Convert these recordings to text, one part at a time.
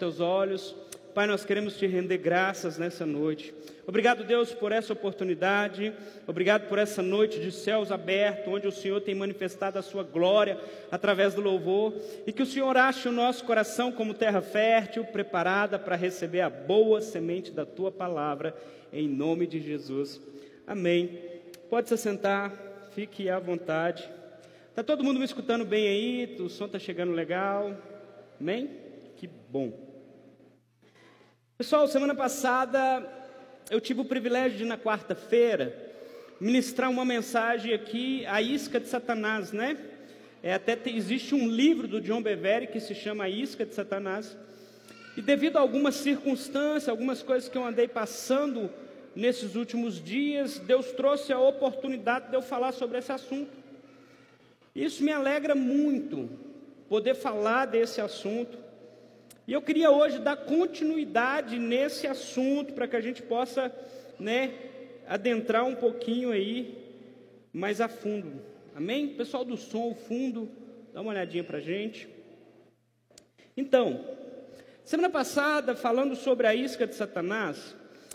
teus olhos. Pai, nós queremos te render graças nessa noite. Obrigado, Deus, por essa oportunidade. Obrigado por essa noite de céus abertos, onde o Senhor tem manifestado a sua glória através do louvor. E que o Senhor ache o nosso coração como terra fértil, preparada para receber a boa semente da tua palavra, em nome de Jesus. Amém. Pode se sentar, fique à vontade. Está todo mundo me escutando bem aí? O som está chegando legal? Amém? Que bom. Pessoal, semana passada eu tive o privilégio de, na quarta-feira, ministrar uma mensagem aqui, a isca de Satanás, né? É, até te, existe um livro do John Bevere que se chama A Isca de Satanás. E devido a algumas circunstâncias, algumas coisas que eu andei passando nesses últimos dias, Deus trouxe a oportunidade de eu falar sobre esse assunto. Isso me alegra muito, poder falar desse assunto. E eu queria hoje dar continuidade nesse assunto para que a gente possa, né, adentrar um pouquinho aí mais a fundo. Amém? Pessoal do som, fundo, dá uma olhadinha para a gente. Então, semana passada, falando sobre a isca de Satanás,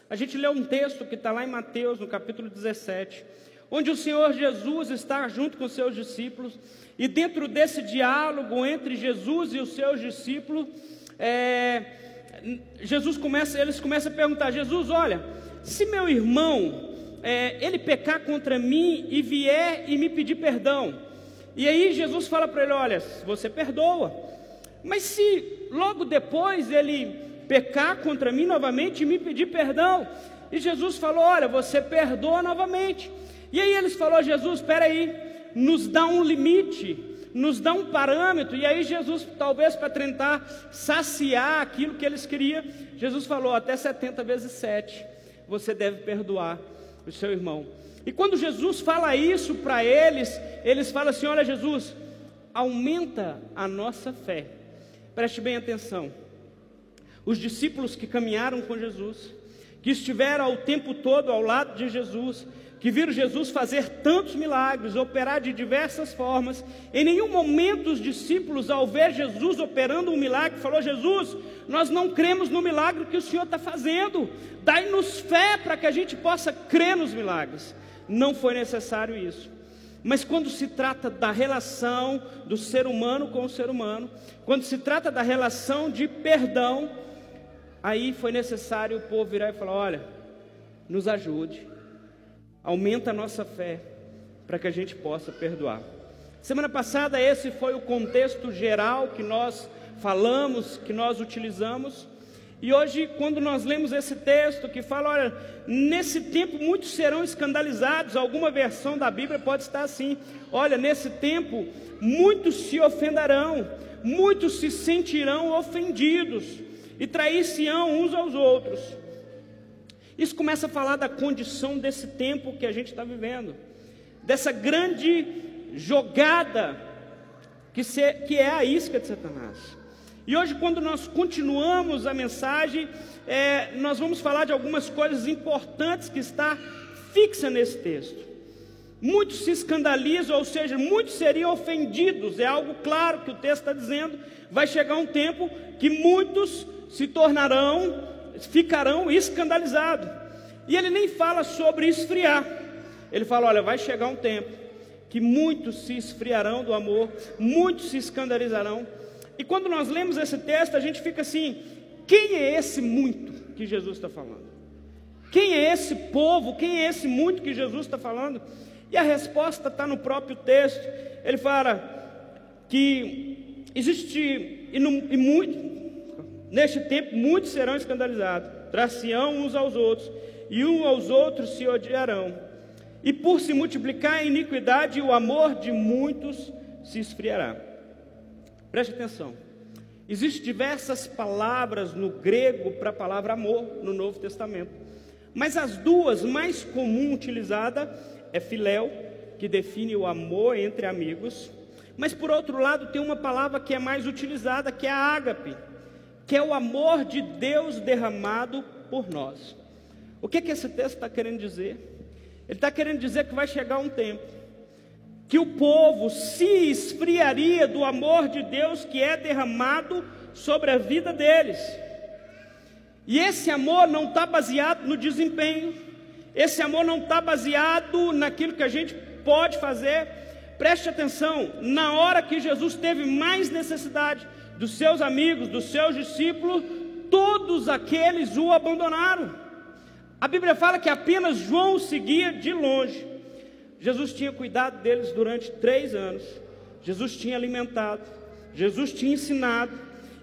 a gente leu um texto que está lá em Mateus, no capítulo 17, onde o Senhor Jesus está junto com seus discípulos, e dentro desse diálogo entre Jesus e os seus discípulos, é, Jesus começa, eles começam a perguntar: Jesus, olha, se meu irmão é, ele pecar contra mim e vier e me pedir perdão, e aí Jesus fala para ele: olha, você perdoa, mas se logo depois ele pecar contra mim novamente e me pedir perdão, e Jesus falou: olha, você perdoa novamente. E aí eles falou: Jesus, espera aí, nos dá um limite nos dá um parâmetro, e aí Jesus, talvez para tentar saciar aquilo que eles queriam, Jesus falou: até 70 vezes 7, você deve perdoar o seu irmão. E quando Jesus fala isso para eles, eles falam assim: olha, Jesus, aumenta a nossa fé. Preste bem atenção. Os discípulos que caminharam com Jesus, que estiveram o tempo todo ao lado de Jesus, que viram Jesus fazer tantos milagres, operar de diversas formas. Em nenhum momento os discípulos, ao ver Jesus operando um milagre, falou: Jesus, nós não cremos no milagre que o Senhor está fazendo. Dai-nos fé para que a gente possa crer nos milagres. Não foi necessário isso. Mas quando se trata da relação do ser humano com o ser humano, quando se trata da relação de perdão, aí foi necessário o povo virar e falar: olha, nos ajude aumenta a nossa fé para que a gente possa perdoar. Semana passada, esse foi o contexto geral que nós falamos, que nós utilizamos. E hoje, quando nós lemos esse texto que fala, olha, nesse tempo muitos serão escandalizados, alguma versão da Bíblia pode estar assim: olha, nesse tempo muitos se ofenderão, muitos se sentirão ofendidos e trair-se-ão uns aos outros. Isso começa a falar da condição desse tempo que a gente está vivendo, dessa grande jogada que, se, que é a isca de Satanás. E hoje, quando nós continuamos a mensagem, é, nós vamos falar de algumas coisas importantes que está fixa nesse texto. Muitos se escandalizam, ou seja, muitos seriam ofendidos, é algo claro que o texto está dizendo. Vai chegar um tempo que muitos se tornarão ficarão escandalizados. E ele nem fala sobre esfriar. Ele fala: olha, vai chegar um tempo que muitos se esfriarão do amor, muitos se escandalizarão. E quando nós lemos esse texto, a gente fica assim: quem é esse muito que Jesus está falando? Quem é esse povo? Quem é esse muito que Jesus está falando? E a resposta está no próprio texto. Ele fala que existe e, e muito, Neste tempo, muitos serão escandalizados, traciam uns aos outros, e uns aos outros se odiarão. E por se multiplicar a iniquidade, o amor de muitos se esfriará. Preste atenção. Existem diversas palavras no grego para a palavra amor no Novo Testamento. Mas as duas mais comum utilizada é filéu, que define o amor entre amigos. Mas por outro lado, tem uma palavra que é mais utilizada, que é a ágape, que é o amor de Deus derramado por nós. O que, que esse texto está querendo dizer? Ele está querendo dizer que vai chegar um tempo que o povo se esfriaria do amor de Deus que é derramado sobre a vida deles. E esse amor não está baseado no desempenho, esse amor não está baseado naquilo que a gente pode fazer. Preste atenção, na hora que Jesus teve mais necessidade dos seus amigos, dos seus discípulos, todos aqueles o abandonaram. A Bíblia fala que apenas João o seguia de longe. Jesus tinha cuidado deles durante três anos. Jesus tinha alimentado. Jesus tinha ensinado.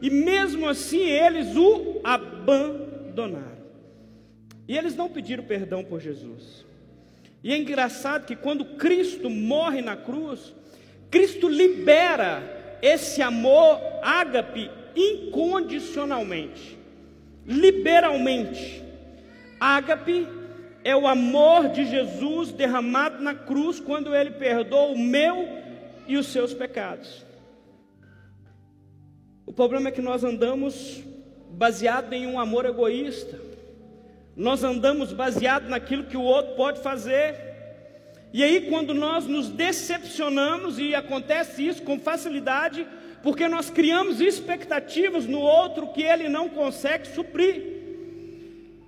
E mesmo assim eles o abandonaram. E eles não pediram perdão por Jesus. E é engraçado que quando Cristo morre na cruz, Cristo libera esse amor ágape incondicionalmente, liberalmente. Ágape é o amor de Jesus derramado na cruz quando ele perdoa o meu e os seus pecados. O problema é que nós andamos baseado em um amor egoísta. Nós andamos baseado naquilo que o outro pode fazer. E aí quando nós nos decepcionamos e acontece isso com facilidade, porque nós criamos expectativas no outro que ele não consegue suprir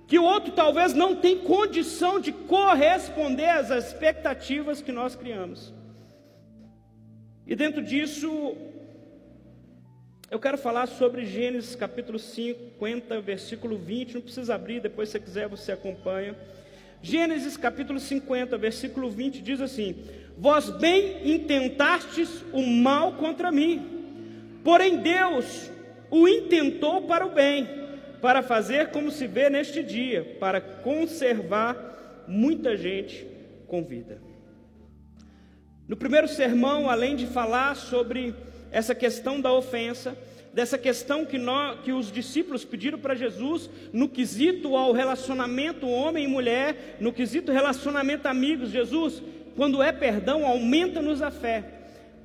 que o outro talvez não tem condição de corresponder às expectativas que nós criamos. E dentro disso, eu quero falar sobre Gênesis capítulo 50, versículo 20. Não precisa abrir, depois se quiser você acompanha. Gênesis capítulo 50, versículo 20 diz assim: Vós bem intentastes o mal contra mim, porém Deus o intentou para o bem para fazer como se vê neste dia, para conservar muita gente com vida. No primeiro sermão, além de falar sobre essa questão da ofensa, dessa questão que, nós, que os discípulos pediram para Jesus no quesito ao relacionamento homem e mulher, no quesito relacionamento amigos, Jesus, quando é perdão, aumenta-nos a fé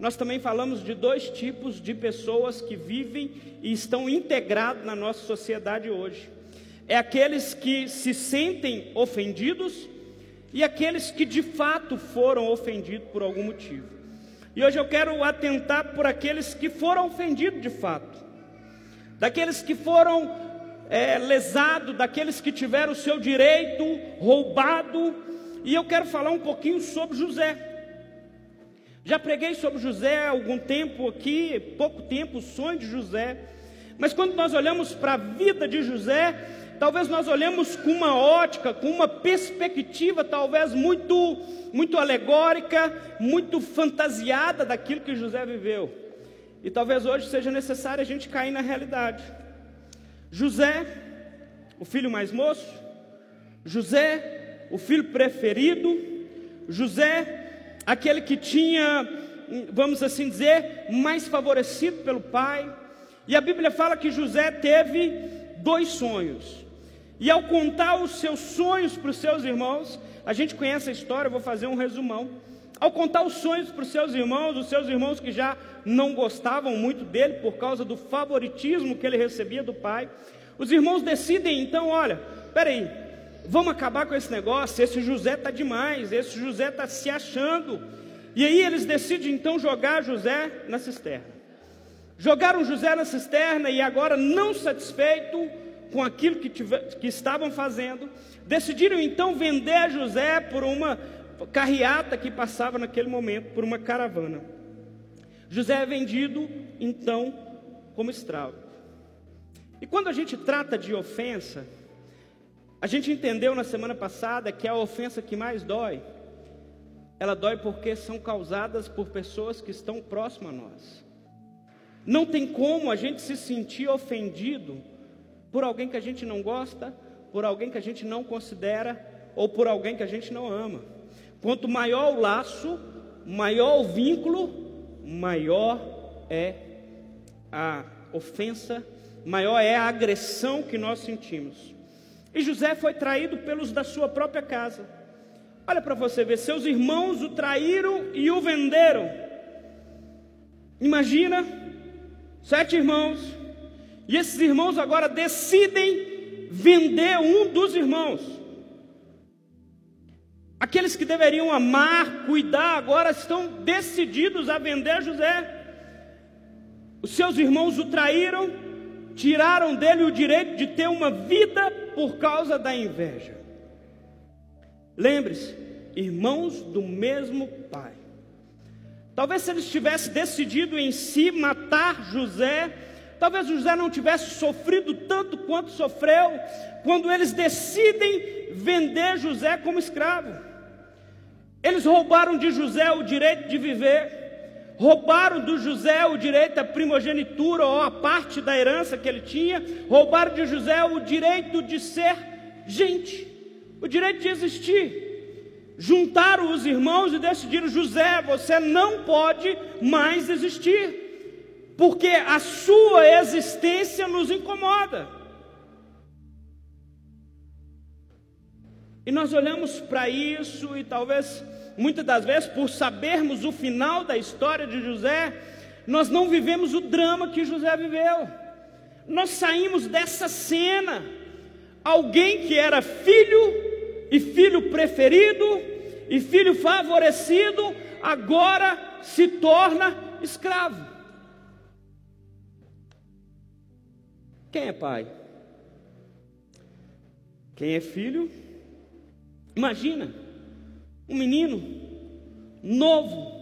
nós também falamos de dois tipos de pessoas que vivem e estão integrados na nossa sociedade hoje. É aqueles que se sentem ofendidos e aqueles que de fato foram ofendidos por algum motivo. E hoje eu quero atentar por aqueles que foram ofendidos de fato, daqueles que foram é, lesados, daqueles que tiveram o seu direito roubado. E eu quero falar um pouquinho sobre José. Já preguei sobre José há algum tempo aqui, pouco tempo, o sonho de José. Mas quando nós olhamos para a vida de José, talvez nós olhemos com uma ótica, com uma perspectiva talvez muito, muito alegórica, muito fantasiada daquilo que José viveu. E talvez hoje seja necessário a gente cair na realidade. José, o filho mais moço, José, o filho preferido, José, aquele que tinha, vamos assim dizer, mais favorecido pelo pai. E a Bíblia fala que José teve dois sonhos. E ao contar os seus sonhos para os seus irmãos, a gente conhece a história, eu vou fazer um resumão. Ao contar os sonhos para os seus irmãos, os seus irmãos que já não gostavam muito dele por causa do favoritismo que ele recebia do pai, os irmãos decidem então: olha, peraí, vamos acabar com esse negócio, esse José está demais, esse José está se achando. E aí eles decidem então jogar José na cisterna. Jogaram José na cisterna e agora, não satisfeito com aquilo que, tiver, que estavam fazendo, decidiram então vender José por uma carreata que passava naquele momento, por uma caravana. José é vendido então como escravo. E quando a gente trata de ofensa, a gente entendeu na semana passada que a ofensa que mais dói, ela dói porque são causadas por pessoas que estão próximas a nós. Não tem como a gente se sentir ofendido por alguém que a gente não gosta, por alguém que a gente não considera ou por alguém que a gente não ama. Quanto maior o laço, maior o vínculo, maior é a ofensa, maior é a agressão que nós sentimos. E José foi traído pelos da sua própria casa. Olha para você ver, seus irmãos o traíram e o venderam. Imagina, sete irmãos, e esses irmãos agora decidem vender um dos irmãos. Aqueles que deveriam amar, cuidar, agora estão decididos a vender José. Os seus irmãos o traíram, tiraram dele o direito de ter uma vida por causa da inveja. Lembre-se, irmãos do mesmo pai. Talvez se eles tivessem decidido em si matar José, talvez José não tivesse sofrido tanto quanto sofreu quando eles decidem vender José como escravo. Eles roubaram de José o direito de viver, roubaram do José o direito à primogenitura ou a parte da herança que ele tinha, roubaram de José o direito de ser gente, o direito de existir juntaram os irmãos e decidiram: José, você não pode mais existir, porque a sua existência nos incomoda. E nós olhamos para isso e talvez, muitas das vezes, por sabermos o final da história de José, nós não vivemos o drama que José viveu. Nós saímos dessa cena. Alguém que era filho e filho preferido, e filho favorecido agora se torna escravo. Quem é pai? Quem é filho? Imagina, um menino novo,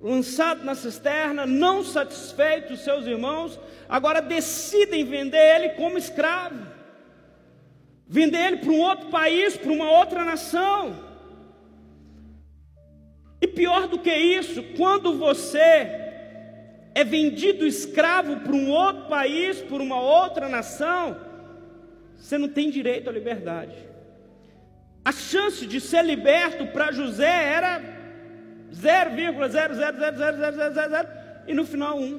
lançado na cisterna, não satisfeito, os seus irmãos agora decidem vender ele como escravo vender ele para um outro país, para uma outra nação. E pior do que isso, quando você é vendido escravo para um outro país, por uma outra nação, você não tem direito à liberdade. A chance de ser liberto para José era 0,0000000 e no final 1.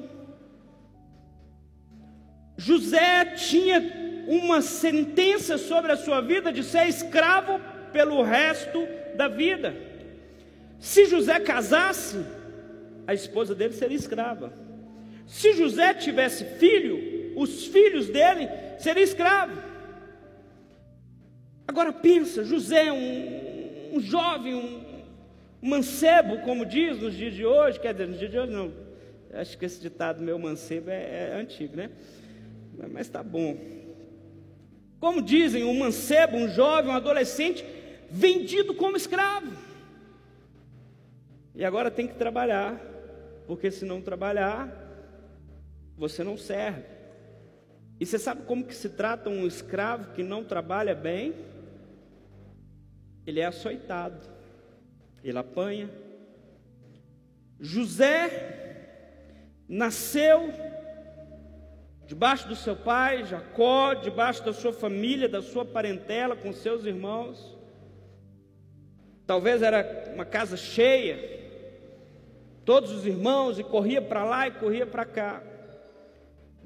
José tinha uma sentença sobre a sua vida de ser escravo pelo resto da vida. Se José casasse, a esposa dele seria escrava. Se José tivesse filho, os filhos dele seriam escravos. Agora pensa, José, um, um jovem, um mancebo, como diz nos dias de hoje, quer dizer, nos dias de hoje não, acho que esse ditado meu mancebo é, é antigo, né? Mas está bom. Como dizem, um mancebo, um jovem, um adolescente, vendido como escravo. E agora tem que trabalhar, porque se não trabalhar, você não serve. E você sabe como que se trata um escravo que não trabalha bem? Ele é açoitado, ele apanha. José nasceu debaixo do seu pai, Jacó, debaixo da sua família, da sua parentela, com seus irmãos. Talvez era uma casa cheia, todos os irmãos, e corria para lá e corria para cá.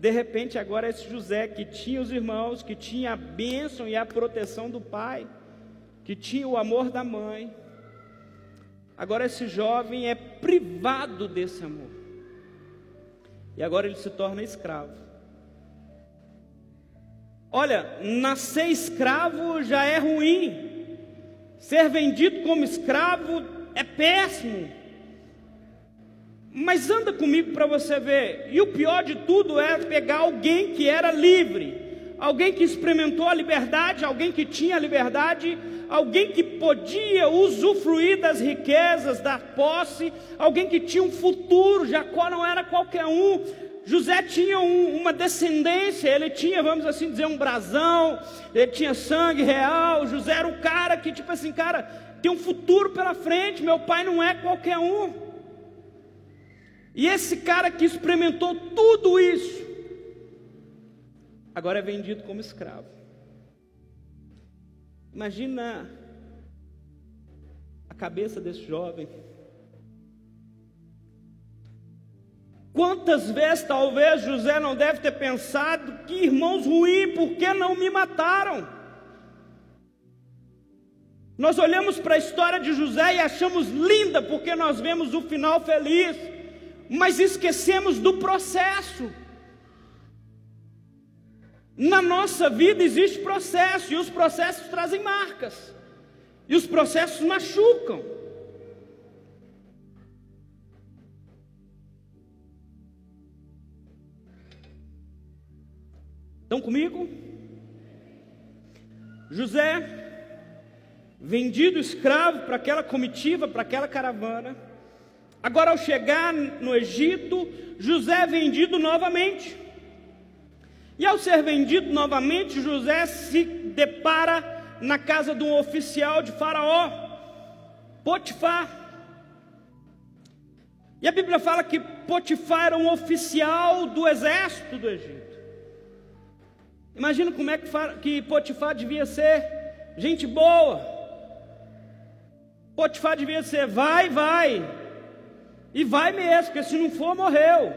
De repente, agora esse José que tinha os irmãos, que tinha a bênção e a proteção do pai, que tinha o amor da mãe, agora esse jovem é privado desse amor. E agora ele se torna escravo. Olha, nascer escravo já é ruim, ser vendido como escravo é péssimo. Mas anda comigo para você ver. E o pior de tudo é pegar alguém que era livre, alguém que experimentou a liberdade, alguém que tinha a liberdade, alguém que podia usufruir das riquezas, da posse, alguém que tinha um futuro. Jacó não era qualquer um, José tinha um, uma descendência, ele tinha, vamos assim dizer, um brasão, ele tinha sangue real. José era o cara que, tipo assim, cara, tem um futuro pela frente. Meu pai não é qualquer um. E esse cara que experimentou tudo isso, agora é vendido como escravo. Imagina a cabeça desse jovem Quantas vezes talvez José não deve ter pensado que irmãos ruins, por que não me mataram? Nós olhamos para a história de José e achamos linda porque nós vemos o final feliz, mas esquecemos do processo. Na nossa vida existe processo e os processos trazem marcas, e os processos machucam. Estão comigo? José, vendido escravo para aquela comitiva, para aquela caravana. Agora, ao chegar no Egito, José é vendido novamente. E ao ser vendido novamente, José se depara na casa de um oficial de Faraó, Potifar. E a Bíblia fala que Potifar era um oficial do exército do Egito. Imagina como é que Potifar devia ser gente boa. Potifar devia ser vai, vai. E vai mesmo, porque se não for, morreu.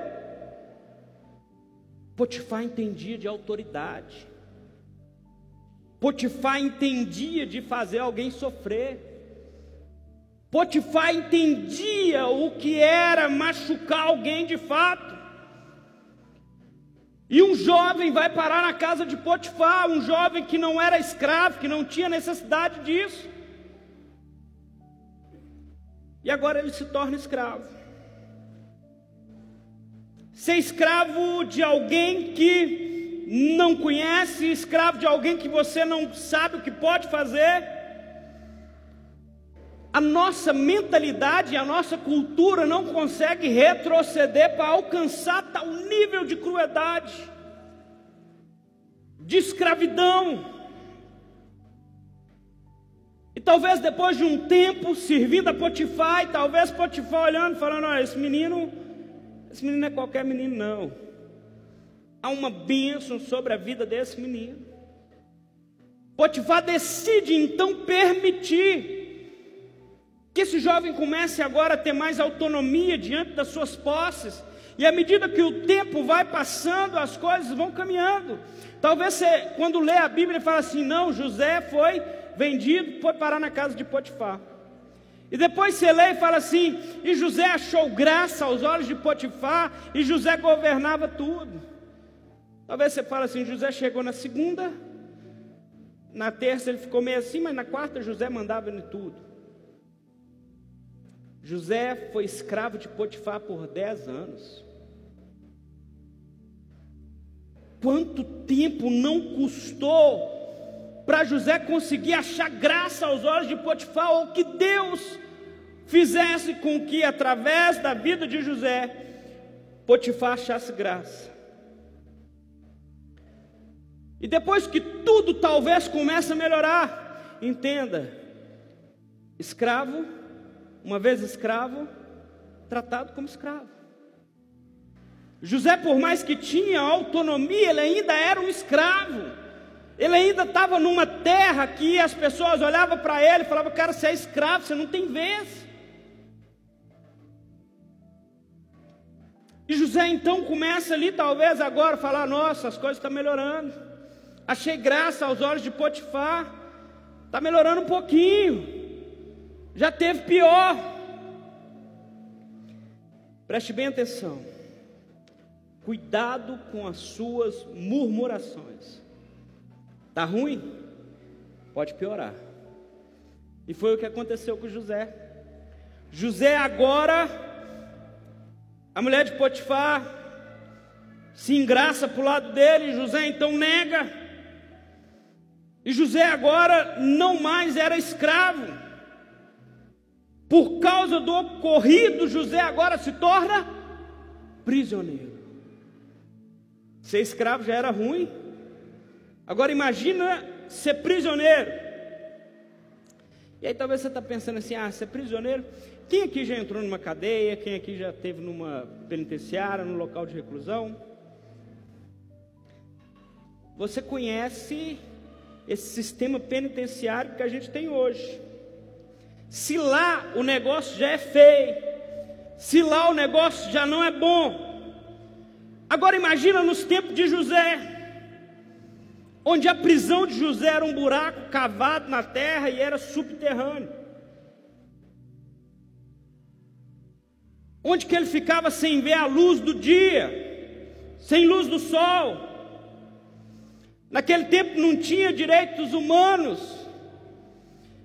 Potifar entendia de autoridade. Potifar entendia de fazer alguém sofrer. Potifar entendia o que era machucar alguém de fato. E um jovem vai parar na casa de Potifar, um jovem que não era escravo, que não tinha necessidade disso. E agora ele se torna escravo. Ser escravo de alguém que não conhece, escravo de alguém que você não sabe o que pode fazer. A nossa mentalidade, a nossa cultura não consegue retroceder para alcançar tal nível de crueldade, de escravidão. E talvez depois de um tempo servindo a Potifar, e talvez Potifar olhando, falando: Olha, esse menino, esse menino não é qualquer menino, não. Há uma bênção sobre a vida desse menino. Potifar decide então permitir que esse jovem comece agora a ter mais autonomia diante das suas posses. E à medida que o tempo vai passando, as coisas vão caminhando. Talvez você, quando lê a Bíblia, fala assim: não, José foi vendido, foi parar na casa de Potifar. E depois você lê e fala assim: e José achou graça aos olhos de Potifar, e José governava tudo. Talvez você fale assim: José chegou na segunda, na terça ele ficou meio assim, mas na quarta José mandava em tudo. José foi escravo de Potifar por dez anos. Quanto tempo não custou para José conseguir achar graça aos olhos de Potifar, ou que Deus fizesse com que, através da vida de José, Potifar achasse graça. E depois que tudo talvez comece a melhorar, entenda: escravo uma vez escravo, tratado como escravo. José, por mais que tinha autonomia, ele ainda era um escravo. Ele ainda estava numa terra que as pessoas olhavam para ele e falavam: Cara, você é escravo, você não tem vez. E José então começa ali, talvez agora, a falar: Nossa, as coisas estão melhorando. Achei graça aos olhos de Potifar. Está melhorando um pouquinho já teve pior. Preste bem atenção. Cuidado com as suas murmurações. Tá ruim? Pode piorar. E foi o que aconteceu com José. José agora, a mulher de Potifar se engraça para o lado dele, José então nega. E José agora não mais era escravo. Por causa do ocorrido, José agora se torna prisioneiro. Ser escravo já era ruim. Agora imagina ser prisioneiro. E aí talvez você está pensando assim, ah, ser prisioneiro. Quem aqui já entrou numa cadeia? Quem aqui já esteve numa penitenciária, num local de reclusão? Você conhece esse sistema penitenciário que a gente tem hoje. Se lá o negócio já é feio, se lá o negócio já não é bom. Agora imagina nos tempos de José, onde a prisão de José era um buraco cavado na terra e era subterrâneo. Onde que ele ficava sem ver a luz do dia, sem luz do sol. Naquele tempo não tinha direitos humanos.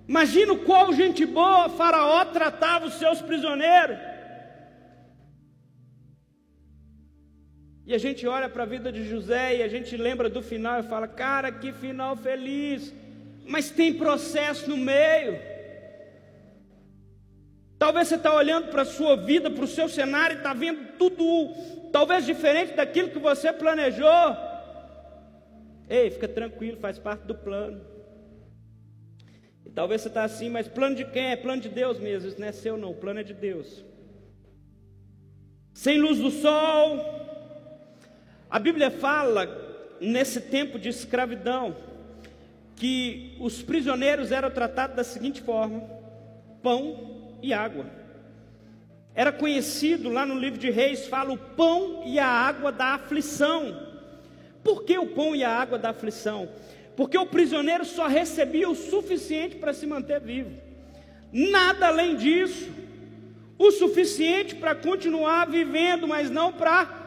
Imagina qual gente boa Faraó tratava os seus prisioneiros. E a gente olha para a vida de José e a gente lembra do final e fala: cara, que final feliz. Mas tem processo no meio. Talvez você está olhando para a sua vida, para o seu cenário e está vendo tudo, talvez diferente daquilo que você planejou. Ei, fica tranquilo, faz parte do plano. E talvez você está assim, mas plano de quem? É plano de Deus mesmo. Isso não é seu, não. O plano é de Deus. Sem luz do sol. A Bíblia fala, nesse tempo de escravidão, que os prisioneiros eram tratados da seguinte forma: pão e água. Era conhecido lá no livro de Reis, fala o pão e a água da aflição. Por que o pão e a água da aflição? Porque o prisioneiro só recebia o suficiente para se manter vivo, nada além disso. O suficiente para continuar vivendo, mas não para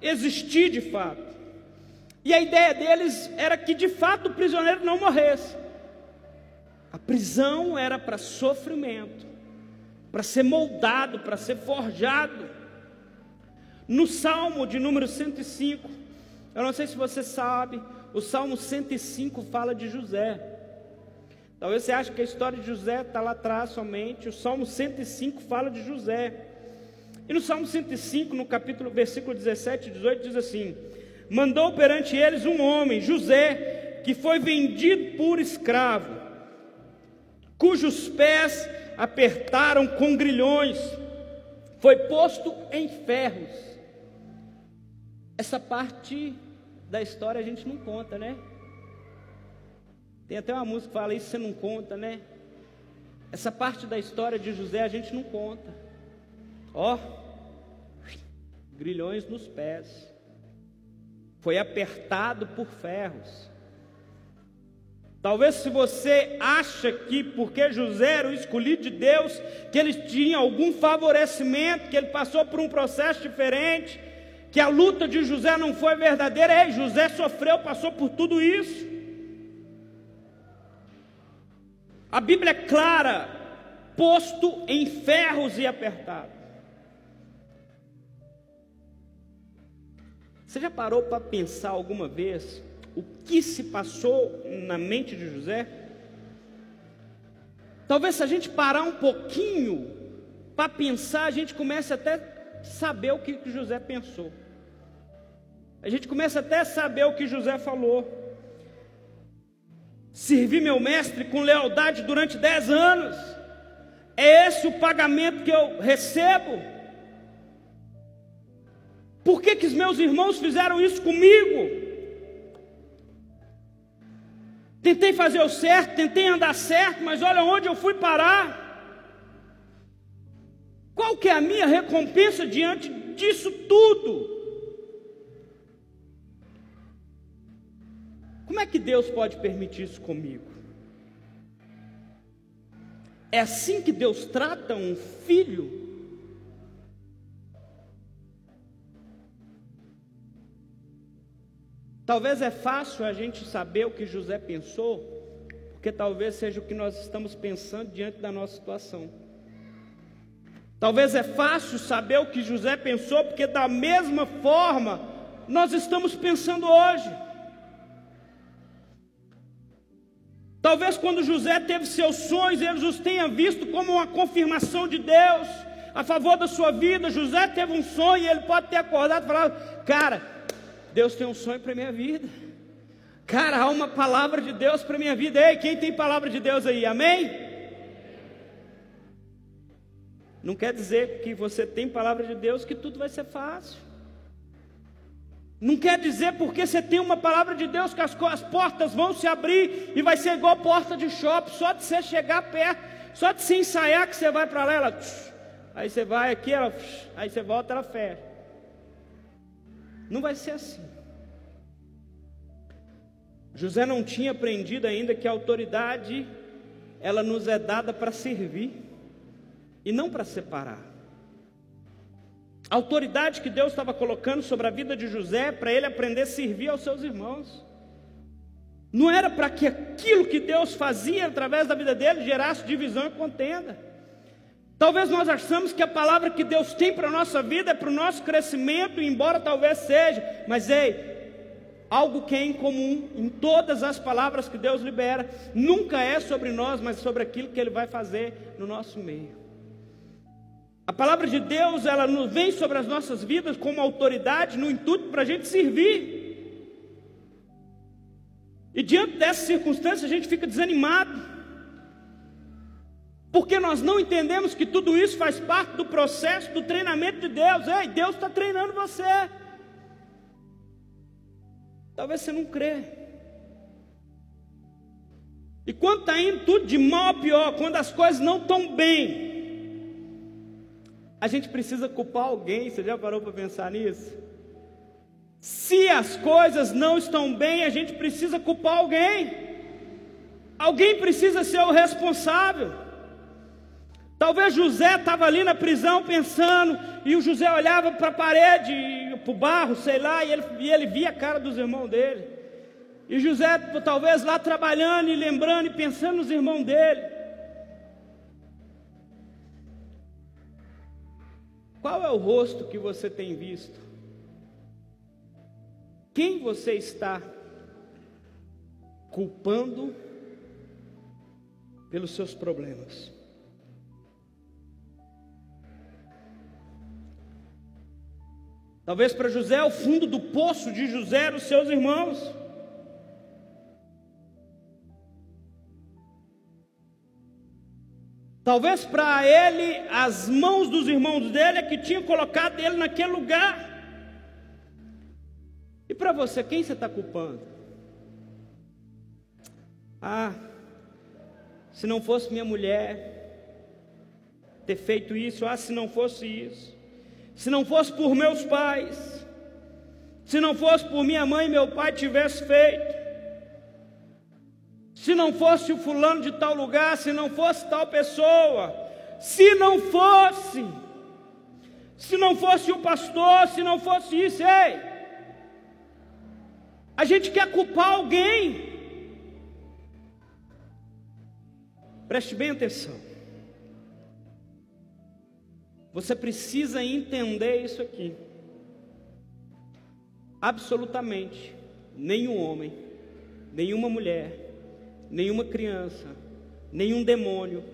existir de fato. E a ideia deles era que de fato o prisioneiro não morresse. A prisão era para sofrimento para ser moldado, para ser forjado. No Salmo de número 105, eu não sei se você sabe, o Salmo 105 fala de José. Talvez você ache que a história de José está lá atrás somente. O Salmo 105 fala de José. E no Salmo 105, no capítulo, versículo 17 e 18, diz assim: Mandou perante eles um homem, José, que foi vendido por escravo, cujos pés apertaram com grilhões, foi posto em ferros. Essa parte da história a gente não conta, né? Tem até uma música que fala isso, você não conta, né? Essa parte da história de José a gente não conta. Ó, grilhões nos pés. Foi apertado por ferros. Talvez se você acha que porque José era o escolhido de Deus, que ele tinha algum favorecimento, que ele passou por um processo diferente, que a luta de José não foi verdadeira, ei, José sofreu, passou por tudo isso. A Bíblia é clara, posto em ferros e apertado. Você já parou para pensar alguma vez o que se passou na mente de José? Talvez se a gente parar um pouquinho para pensar, a gente comece até saber o que José pensou. A gente começa até a saber o que José falou. Servi meu mestre com lealdade durante dez anos. É esse o pagamento que eu recebo? Por que, que os meus irmãos fizeram isso comigo? Tentei fazer o certo, tentei andar certo, mas olha onde eu fui parar. Qual que é a minha recompensa diante disso tudo? Como é que Deus pode permitir isso comigo? É assim que Deus trata um filho? Talvez é fácil a gente saber o que José pensou, porque talvez seja o que nós estamos pensando diante da nossa situação. Talvez é fácil saber o que José pensou, porque da mesma forma nós estamos pensando hoje. Talvez quando José teve seus sonhos, ele os tenha visto como uma confirmação de Deus a favor da sua vida. José teve um sonho e ele pode ter acordado e falado: Cara, Deus tem um sonho para minha vida. Cara, há uma palavra de Deus para minha vida. Ei, quem tem palavra de Deus aí? Amém? Não quer dizer que você tem palavra de Deus que tudo vai ser fácil. Não quer dizer porque você tem uma palavra de Deus que as, as portas vão se abrir e vai ser igual porta de shopping, só de você chegar perto, só de você ensaiar que você vai para lá, ela, aí você vai aqui, ela, aí você volta, ela fecha. Não vai ser assim. José não tinha aprendido ainda que a autoridade ela nos é dada para servir e não para separar. A autoridade que Deus estava colocando sobre a vida de José para ele aprender a servir aos seus irmãos. Não era para que aquilo que Deus fazia através da vida dele gerasse divisão e contenda. Talvez nós achamos que a palavra que Deus tem para a nossa vida é para o nosso crescimento, embora talvez seja, mas ei, algo que é incomum em todas as palavras que Deus libera, nunca é sobre nós, mas sobre aquilo que Ele vai fazer no nosso meio. A palavra de Deus, ela vem sobre as nossas vidas como autoridade, no intuito para a gente servir. E diante dessa circunstância a gente fica desanimado. Porque nós não entendemos que tudo isso faz parte do processo do treinamento de Deus. Ei, Deus está treinando você. Talvez você não crê. E quando está indo tudo de mal a pior, quando as coisas não estão bem, a gente precisa culpar alguém. Você já parou para pensar nisso? Se as coisas não estão bem, a gente precisa culpar alguém. Alguém precisa ser o responsável. Talvez José estava ali na prisão pensando, e o José olhava para a parede, para o barro, sei lá, e ele, e ele via a cara dos irmãos dele. E José, talvez lá trabalhando e lembrando e pensando nos irmãos dele. Qual é o rosto que você tem visto? Quem você está culpando pelos seus problemas? Talvez para José o fundo do poço de José os seus irmãos. Talvez para ele as mãos dos irmãos dele é que tinham colocado ele naquele lugar. E para você, quem você está culpando? Ah, se não fosse minha mulher ter feito isso, ah, se não fosse isso se não fosse por meus pais, se não fosse por minha mãe e meu pai tivesse feito, se não fosse o fulano de tal lugar, se não fosse tal pessoa, se não fosse, se não fosse o pastor, se não fosse isso, ei, a gente quer culpar alguém. Preste bem atenção. Você precisa entender isso aqui. Absolutamente, nenhum homem, nenhuma mulher, nenhuma criança, nenhum demônio,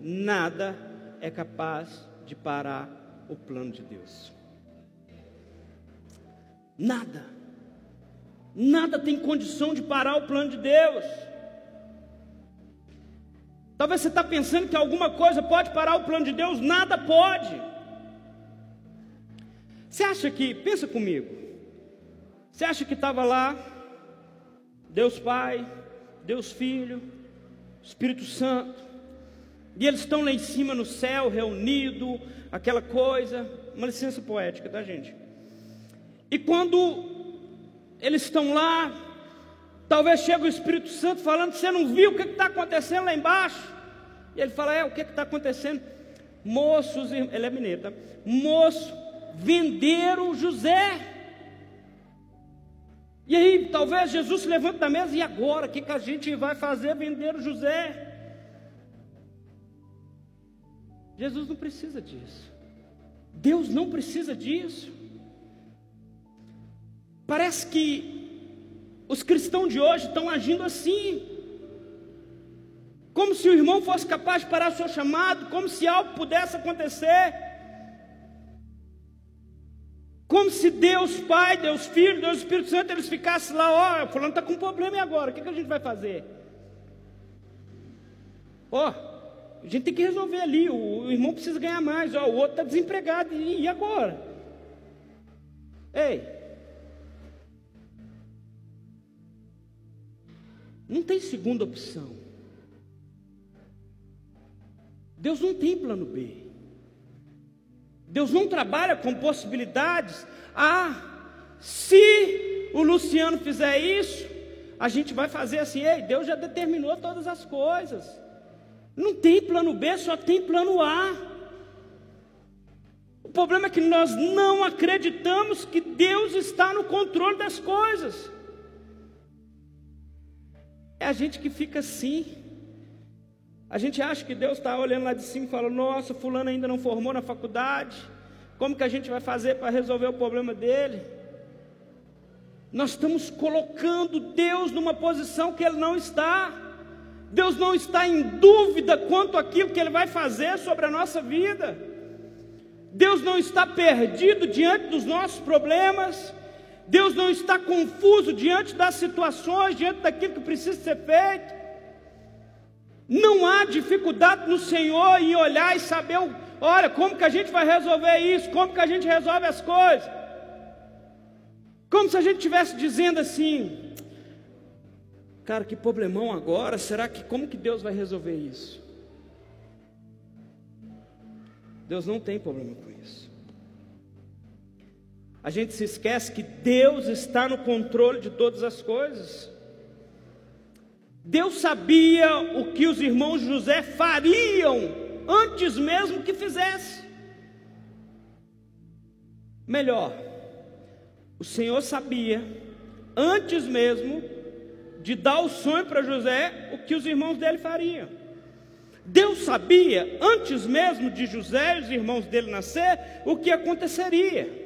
nada é capaz de parar o plano de Deus. Nada. Nada tem condição de parar o plano de Deus. Talvez você está pensando que alguma coisa pode parar o plano de Deus, nada pode. Você acha que, pensa comigo, você acha que estava lá, Deus Pai, Deus Filho, Espírito Santo, e eles estão lá em cima no céu, reunido, aquela coisa, uma licença poética, tá gente? E quando eles estão lá, Talvez chegue o Espírito Santo falando: Você não viu o que está acontecendo lá embaixo? E ele fala: É, o que está acontecendo? Moços, ele é mineiro, tá? Moço, venderam José. E aí, talvez Jesus se levante da mesa, e agora? O que, que a gente vai fazer? Vender o José. Jesus não precisa disso. Deus não precisa disso. Parece que os cristãos de hoje estão agindo assim. Como se o irmão fosse capaz de parar o seu chamado, como se algo pudesse acontecer. Como se Deus Pai, Deus Filho, Deus Espírito Santo, eles ficassem lá, ó, oh, fulano está com um problema e agora? O que, que a gente vai fazer? Ó, oh, a gente tem que resolver ali, o, o irmão precisa ganhar mais, ó, o outro está desempregado, e, e agora? Ei, Não tem segunda opção. Deus não tem plano B. Deus não trabalha com possibilidades. Ah, se o Luciano fizer isso, a gente vai fazer assim. Ei, Deus já determinou todas as coisas. Não tem plano B, só tem plano A. O problema é que nós não acreditamos que Deus está no controle das coisas. É a gente que fica assim. A gente acha que Deus está olhando lá de cima e fala: Nossa, Fulano ainda não formou na faculdade, como que a gente vai fazer para resolver o problema dele? Nós estamos colocando Deus numa posição que Ele não está. Deus não está em dúvida quanto àquilo que Ele vai fazer sobre a nossa vida. Deus não está perdido diante dos nossos problemas. Deus não está confuso diante das situações, diante daquilo que precisa ser feito. Não há dificuldade no Senhor em olhar e saber, olha, como que a gente vai resolver isso, como que a gente resolve as coisas. Como se a gente estivesse dizendo assim, cara, que problemão agora, será que, como que Deus vai resolver isso? Deus não tem problema com. A gente se esquece que Deus está no controle de todas as coisas. Deus sabia o que os irmãos José fariam antes mesmo que fizesse. Melhor, o Senhor sabia antes mesmo de dar o sonho para José o que os irmãos dele fariam. Deus sabia antes mesmo de José e os irmãos dele nascer o que aconteceria.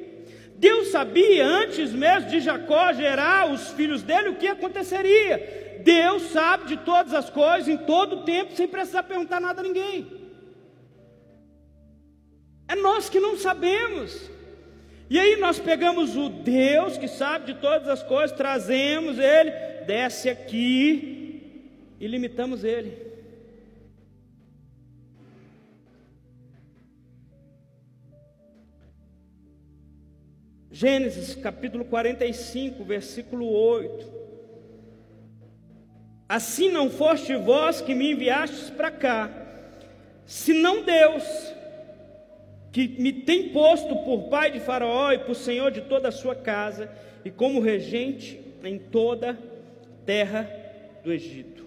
Deus sabia antes mesmo de Jacó gerar os filhos dele o que aconteceria. Deus sabe de todas as coisas, em todo o tempo, sem precisar perguntar nada a ninguém. É nós que não sabemos. E aí nós pegamos o Deus que sabe de todas as coisas, trazemos ele, desce aqui e limitamos ele. Gênesis capítulo 45, versículo 8. Assim não foste vós que me enviastes para cá, senão Deus, que me tem posto por pai de Faraó e por senhor de toda a sua casa, e como regente em toda a terra do Egito.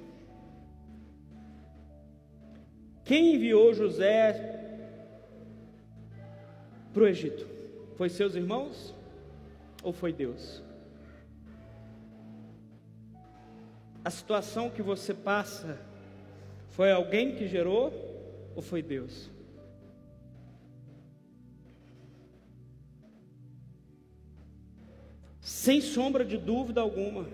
Quem enviou José para o Egito? Foi seus irmãos ou foi Deus? a situação que você passa foi alguém que gerou ou foi Deus? Sem sombra de dúvida alguma.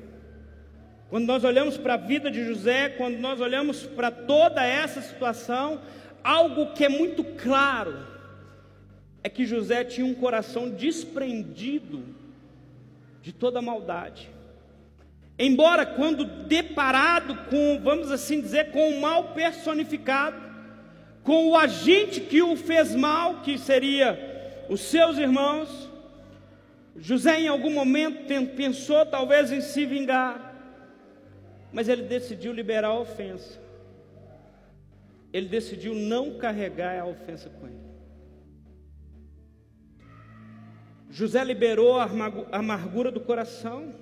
Quando nós olhamos para a vida de José, quando nós olhamos para toda essa situação, algo que é muito claro é que José tinha um coração desprendido de toda maldade. Embora quando deparado com, vamos assim dizer, com o mal personificado, com o agente que o fez mal, que seria os seus irmãos, José em algum momento pensou talvez em se vingar, mas ele decidiu liberar a ofensa. Ele decidiu não carregar a ofensa com ele. José liberou a amargura do coração.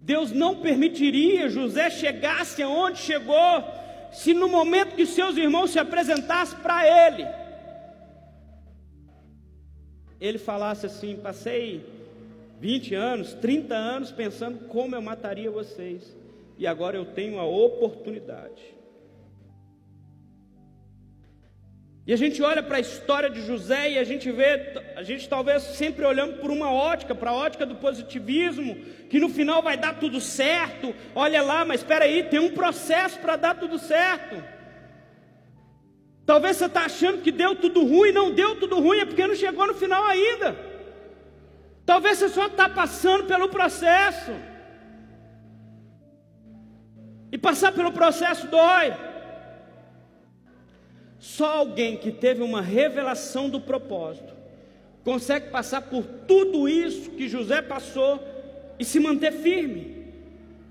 Deus não permitiria José chegasse aonde chegou, se no momento que seus irmãos se apresentassem para ele, ele falasse assim: passei 20 anos, 30 anos pensando como eu mataria vocês, e agora eu tenho a oportunidade. E a gente olha para a história de José e a gente vê, a gente talvez sempre olhando por uma ótica, para a ótica do positivismo, que no final vai dar tudo certo. Olha lá, mas espera aí, tem um processo para dar tudo certo. Talvez você está achando que deu tudo ruim, não deu tudo ruim, é porque não chegou no final ainda. Talvez você só está passando pelo processo. E passar pelo processo dói. Só alguém que teve uma revelação do propósito consegue passar por tudo isso que José passou e se manter firme.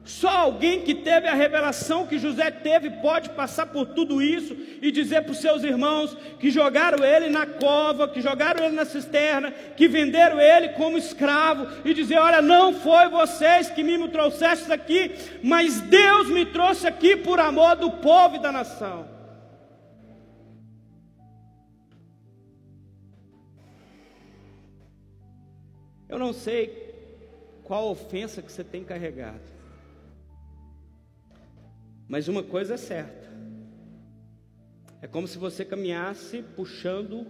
Só alguém que teve a revelação que José teve pode passar por tudo isso e dizer para os seus irmãos que jogaram ele na cova, que jogaram ele na cisterna, que venderam ele como escravo e dizer: Olha, não foi vocês que me trouxestes aqui, mas Deus me trouxe aqui por amor do povo e da nação. Eu não sei qual ofensa que você tem carregado. Mas uma coisa é certa: é como se você caminhasse puxando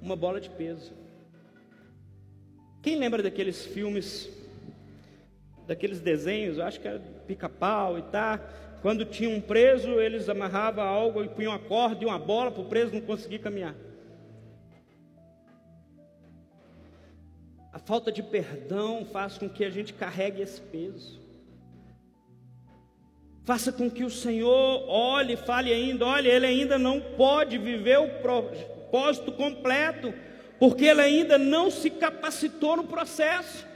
uma bola de peso. Quem lembra daqueles filmes, daqueles desenhos, eu acho que era pica-pau e tá, quando tinha um preso, eles amarravam algo e punham uma corda e uma bola para o preso não conseguir caminhar. Falta de perdão faz com que a gente carregue esse peso. Faça com que o Senhor olhe fale ainda: olha, ele ainda não pode viver o propósito completo, porque ele ainda não se capacitou no processo.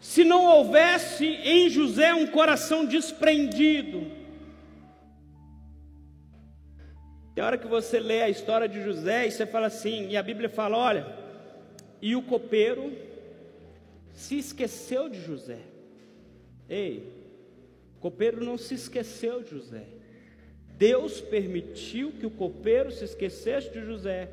Se não houvesse em José um coração desprendido, tem hora que você lê a história de José e você fala assim, e a Bíblia fala: olha, e o copeiro se esqueceu de José. Ei, o copeiro não se esqueceu de José. Deus permitiu que o copeiro se esquecesse de José,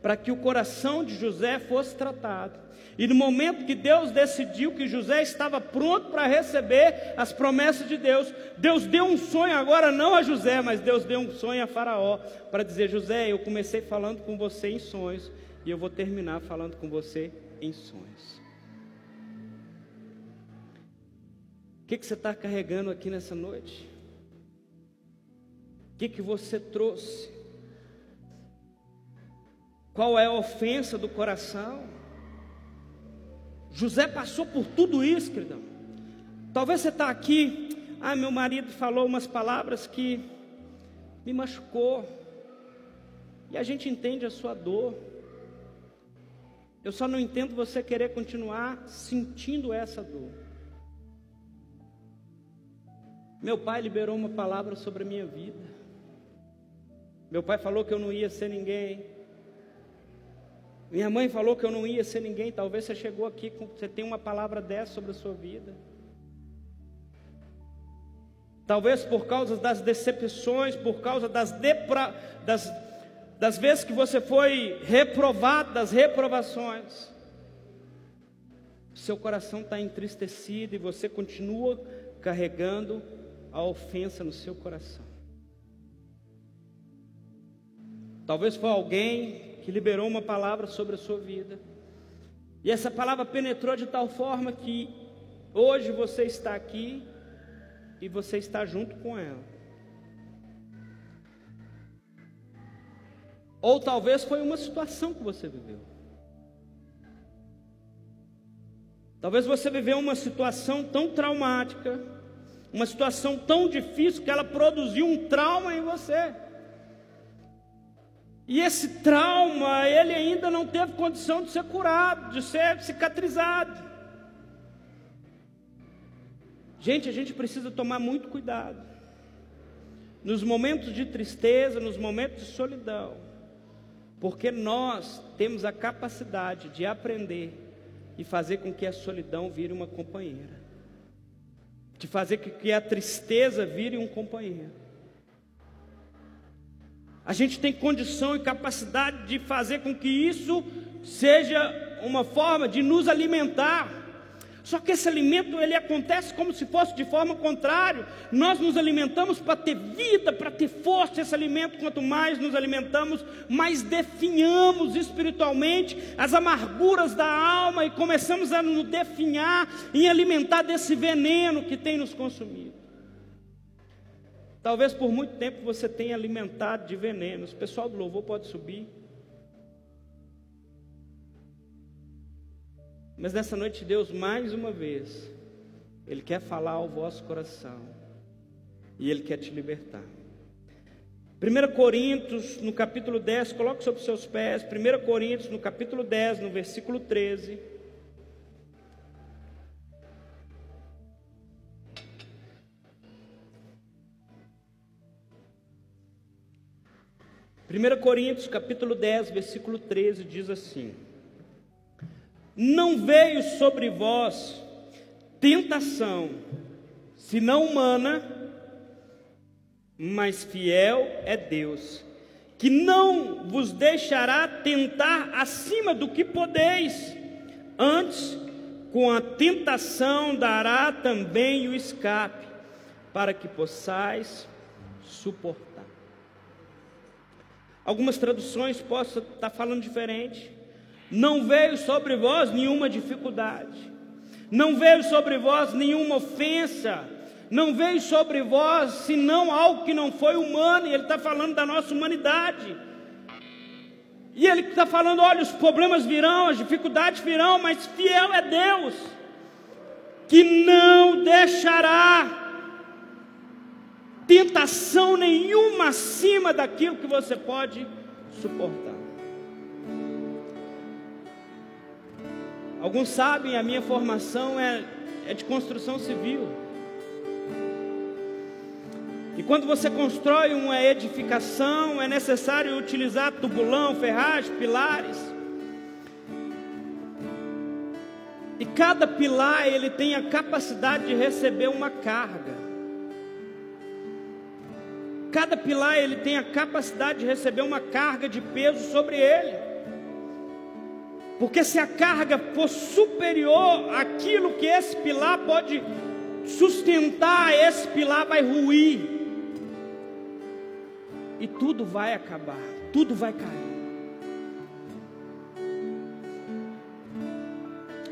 para que o coração de José fosse tratado. E no momento que Deus decidiu que José estava pronto para receber as promessas de Deus, Deus deu um sonho agora não a José, mas Deus deu um sonho a Faraó para dizer: José, eu comecei falando com você em sonhos e eu vou terminar falando com você em sonhos. que, que você está carregando aqui nessa noite? O que, que você trouxe? Qual é a ofensa do coração? José passou por tudo isso, queridão. Talvez você está aqui, ah, meu marido falou umas palavras que me machucou. E a gente entende a sua dor. Eu só não entendo você querer continuar sentindo essa dor. Meu pai liberou uma palavra sobre a minha vida. Meu pai falou que eu não ia ser ninguém. Minha mãe falou que eu não ia ser ninguém. Talvez você chegou aqui, você tem uma palavra dessa sobre a sua vida. Talvez por causa das decepções, por causa das, depra, das, das vezes que você foi reprovado, das reprovações. Seu coração está entristecido e você continua carregando a ofensa no seu coração. Talvez foi alguém que liberou uma palavra sobre a sua vida. E essa palavra penetrou de tal forma que hoje você está aqui e você está junto com ela. Ou talvez foi uma situação que você viveu. Talvez você viveu uma situação tão traumática uma situação tão difícil que ela produziu um trauma em você. E esse trauma, ele ainda não teve condição de ser curado, de ser cicatrizado. Gente, a gente precisa tomar muito cuidado. Nos momentos de tristeza, nos momentos de solidão, porque nós temos a capacidade de aprender e fazer com que a solidão vire uma companheira de fazer com que a tristeza vire um companheiro. A gente tem condição e capacidade de fazer com que isso seja uma forma de nos alimentar. Só que esse alimento ele acontece como se fosse de forma contrária. Nós nos alimentamos para ter vida, para ter força. Esse alimento, quanto mais nos alimentamos, mais definhamos espiritualmente as amarguras da alma e começamos a nos definhar em alimentar desse veneno que tem nos consumido. Talvez por muito tempo você tenha alimentado de venenos. O pessoal do louvor pode subir. Mas nessa noite, Deus, mais uma vez, Ele quer falar ao vosso coração e Ele quer te libertar. 1 Coríntios, no capítulo 10, coloque sobre seus pés. 1 Coríntios, no capítulo 10, no versículo 13. Primeira Coríntios, capítulo 10, versículo 13, diz assim: não veio sobre vós tentação, senão humana, mas fiel é Deus, que não vos deixará tentar acima do que podeis, antes, com a tentação dará também o escape, para que possais suportar. Algumas traduções possam estar falando diferente. Não veio sobre vós nenhuma dificuldade, não veio sobre vós nenhuma ofensa, não veio sobre vós senão algo que não foi humano, e ele está falando da nossa humanidade. E ele está falando: olha, os problemas virão, as dificuldades virão, mas fiel é Deus, que não deixará tentação nenhuma acima daquilo que você pode suportar. Alguns sabem, a minha formação é, é de construção civil. E quando você constrói uma edificação, é necessário utilizar tubulão, ferragem, pilares. E cada pilar ele tem a capacidade de receber uma carga. Cada pilar ele tem a capacidade de receber uma carga de peso sobre ele. Porque se a carga for superior àquilo que esse pilar pode sustentar, esse pilar vai ruir e tudo vai acabar, tudo vai cair.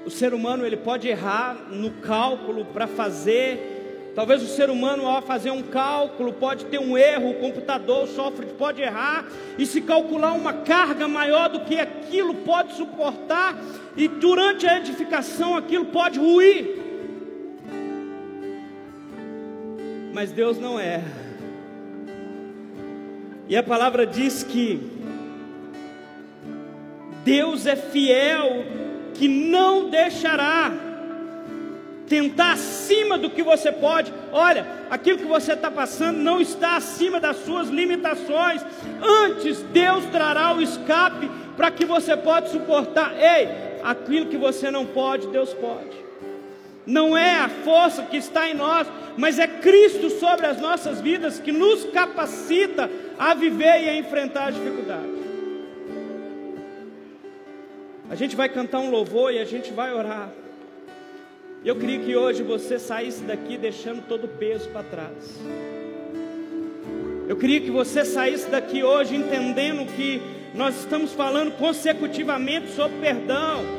O ser humano ele pode errar no cálculo para fazer. Talvez o ser humano ao fazer um cálculo pode ter um erro, o computador sofre, pode errar e se calcular uma carga maior do que aquilo pode suportar e durante a edificação aquilo pode ruir. Mas Deus não erra. E a palavra diz que Deus é fiel, que não deixará tentar acima do que você pode. Olha, aquilo que você está passando não está acima das suas limitações. Antes, Deus trará o escape para que você possa suportar. Ei, aquilo que você não pode, Deus pode não é a força que está em nós, mas é Cristo sobre as nossas vidas que nos capacita a viver e a enfrentar a dificuldade. A gente vai cantar um louvor e a gente vai orar. Eu queria que hoje você saísse daqui deixando todo o peso para trás. Eu queria que você saísse daqui hoje entendendo que nós estamos falando consecutivamente sobre perdão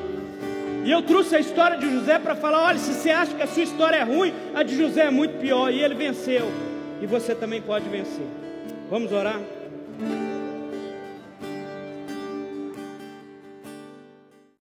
e eu trouxe a história de José para falar: olha, se você acha que a sua história é ruim, a de José é muito pior. E ele venceu. E você também pode vencer. Vamos orar?